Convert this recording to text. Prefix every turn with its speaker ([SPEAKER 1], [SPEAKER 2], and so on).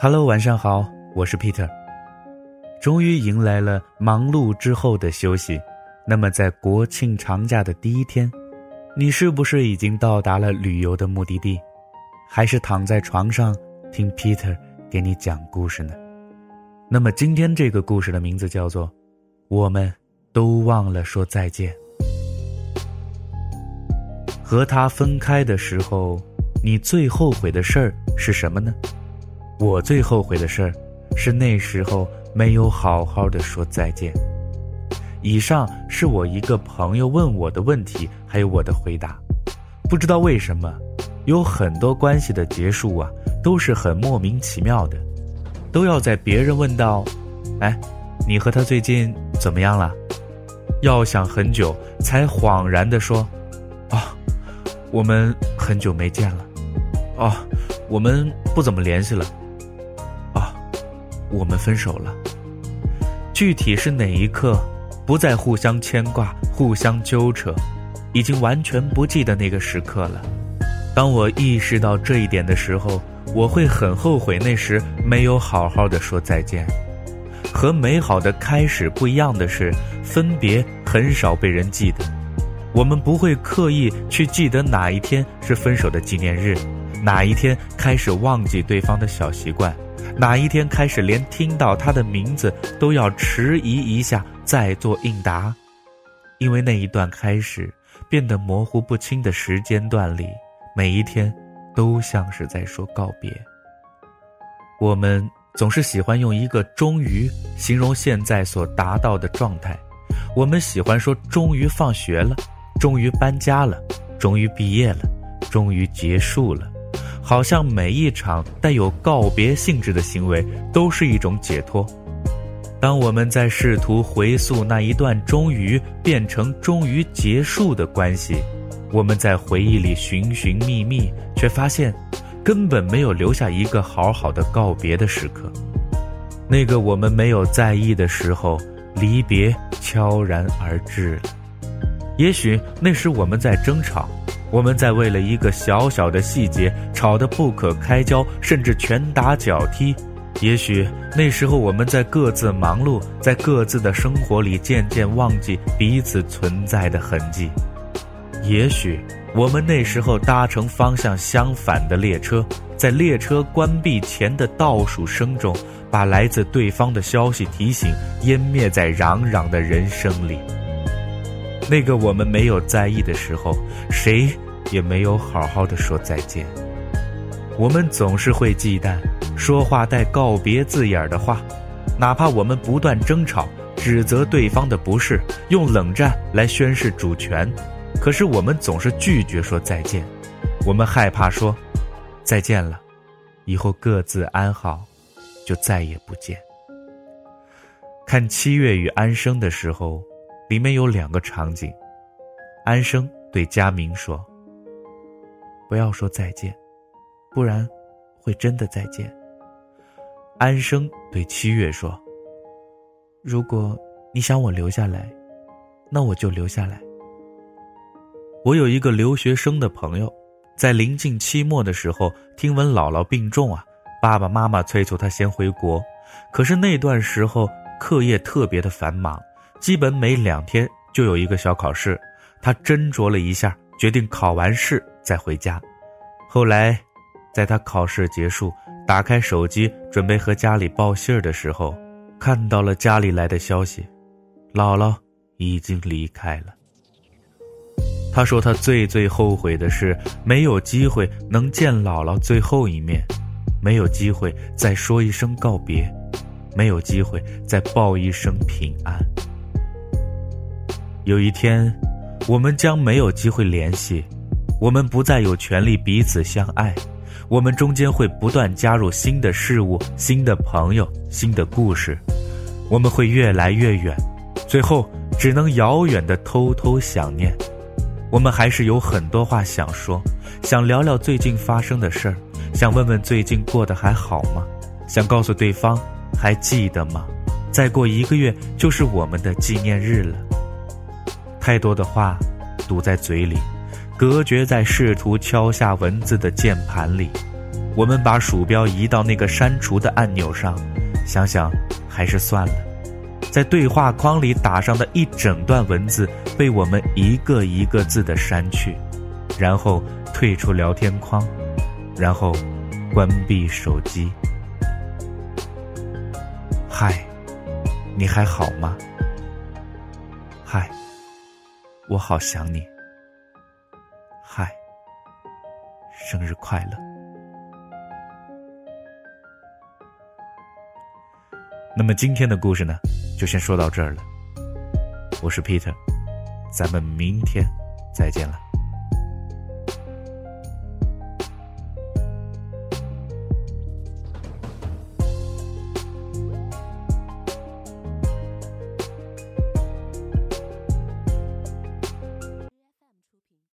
[SPEAKER 1] Hello，晚上好，我是 Peter。终于迎来了忙碌之后的休息。那么，在国庆长假的第一天，你是不是已经到达了旅游的目的地，还是躺在床上听 Peter 给你讲故事呢？那么，今天这个故事的名字叫做《我们都忘了说再见》。和他分开的时候，你最后悔的事儿是什么呢？我最后悔的事儿，是那时候没有好好的说再见。以上是我一个朋友问我的问题，还有我的回答。不知道为什么，有很多关系的结束啊，都是很莫名其妙的，都要在别人问到，哎，你和他最近怎么样了？要想很久，才恍然的说，啊，我们很久没见了，哦，我们不怎么联系了。我们分手了。具体是哪一刻，不再互相牵挂、互相纠扯，已经完全不记得那个时刻了。当我意识到这一点的时候，我会很后悔那时没有好好的说再见。和美好的开始不一样的是，分别很少被人记得。我们不会刻意去记得哪一天是分手的纪念日，哪一天开始忘记对方的小习惯。哪一天开始，连听到他的名字都要迟疑一下再做应答？因为那一段开始变得模糊不清的时间段里，每一天都像是在说告别。我们总是喜欢用一个“终于”形容现在所达到的状态。我们喜欢说“终于放学了”，“终于搬家了”，“终于毕业了”，“终于结束了”。好像每一场带有告别性质的行为都是一种解脱。当我们在试图回溯那一段终于变成终于结束的关系，我们在回忆里寻寻觅觅，却发现根本没有留下一个好好的告别的时刻。那个我们没有在意的时候，离别悄然而至了。也许那时我们在争吵。我们在为了一个小小的细节吵得不可开交，甚至拳打脚踢。也许那时候我们在各自忙碌，在各自的生活里渐渐忘记彼此存在的痕迹。也许我们那时候搭乘方向相反的列车，在列车关闭前的倒数声中，把来自对方的消息提醒湮灭在嚷嚷的人声里。那个我们没有在意的时候，谁也没有好好的说再见。我们总是会忌惮说话带告别字眼的话，哪怕我们不断争吵，指责对方的不是，用冷战来宣示主权，可是我们总是拒绝说再见。我们害怕说再见了，以后各自安好，就再也不见。看七月与安生的时候。里面有两个场景，安生对佳明说：“不要说再见，不然会真的再见。”安生对七月说：“如果你想我留下来，那我就留下来。”我有一个留学生的朋友，在临近期末的时候，听闻姥姥病重啊，爸爸妈妈催促他先回国，可是那段时候课业特别的繁忙。基本每两天就有一个小考试，他斟酌了一下，决定考完试再回家。后来，在他考试结束，打开手机准备和家里报信儿的时候，看到了家里来的消息：姥姥已经离开了。他说他最最后悔的是没有机会能见姥姥最后一面，没有机会再说一声告别，没有机会再报一声平安。有一天，我们将没有机会联系，我们不再有权利彼此相爱，我们中间会不断加入新的事物、新的朋友、新的故事，我们会越来越远，最后只能遥远的偷偷想念。我们还是有很多话想说，想聊聊最近发生的事儿，想问问最近过得还好吗？想告诉对方还记得吗？再过一个月就是我们的纪念日了。太多的话堵在嘴里，隔绝在试图敲下文字的键盘里。我们把鼠标移到那个删除的按钮上，想想还是算了。在对话框里打上的一整段文字被我们一个一个字的删去，然后退出聊天框，然后关闭手机。嗨，你还好吗？嗨，我好想你。嗨，生日快乐。那么今天的故事呢，就先说到这儿了。我是 Peter，咱们明天再见了。